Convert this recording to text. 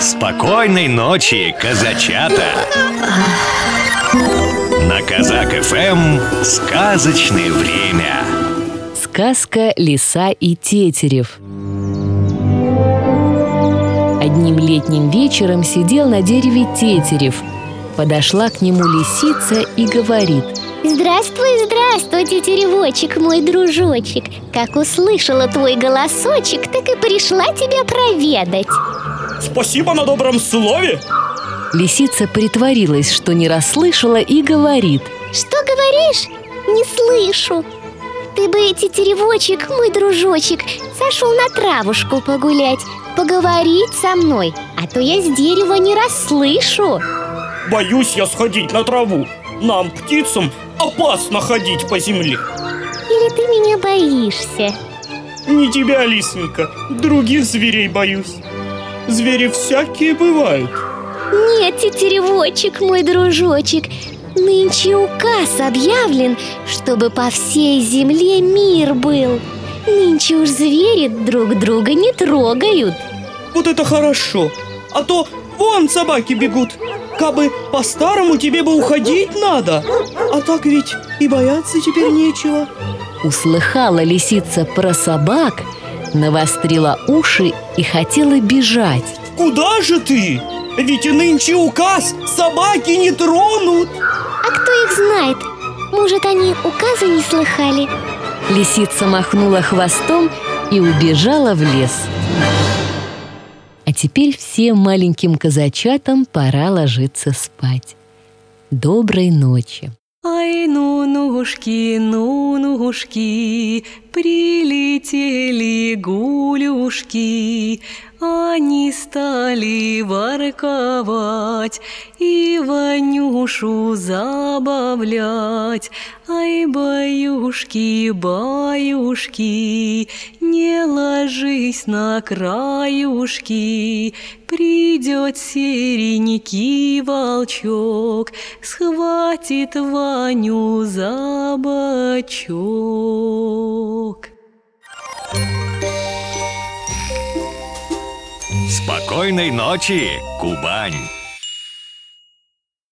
Спокойной ночи, казачата! На Казак ФМ сказочное время. Сказка «Лиса и Тетерев». Одним летним вечером сидел на дереве Тетерев. Подошла к нему лисица и говорит Здравствуй, здравствуй, тетеревочек, мой дружочек Как услышала твой голосочек, так и пришла тебя проведать Спасибо на добром слове. Лисица притворилась, что не расслышала и говорит. Что говоришь? Не слышу. Ты бы, тетеревочек, мой дружочек, сошел на травушку погулять Поговорить со мной, а то я с дерева не расслышу. Боюсь я сходить на траву. Нам, птицам, опасно ходить по земле. Или ты меня боишься? Не тебя, лисенька, других зверей боюсь Звери всякие бывают. Нет, тетеревочек, мой дружочек. Нынче указ объявлен, чтобы по всей земле мир был. Нынче уж звери друг друга не трогают. Вот это хорошо. А то вон собаки бегут. Кабы по-старому тебе бы уходить надо. А так ведь и бояться теперь нечего. Услыхала лисица про собак, навострила уши и хотела бежать. Куда же ты? Ведь и нынче указ собаки не тронут А кто их знает? Может, они указа не слыхали? Лисица махнула хвостом и убежала в лес. А теперь всем маленьким казачатам пора ложиться спать. Доброй ночи! Ай, ну, нушки, ну, нушки, прилетели гулюшки, они стали ворковать и Ванюшу забавлять. Ай, баюшки, баюшки, не ложись на краюшки, Придет серенький волчок, схватит Ваню за бочок. Спокойной ночи, Кубань!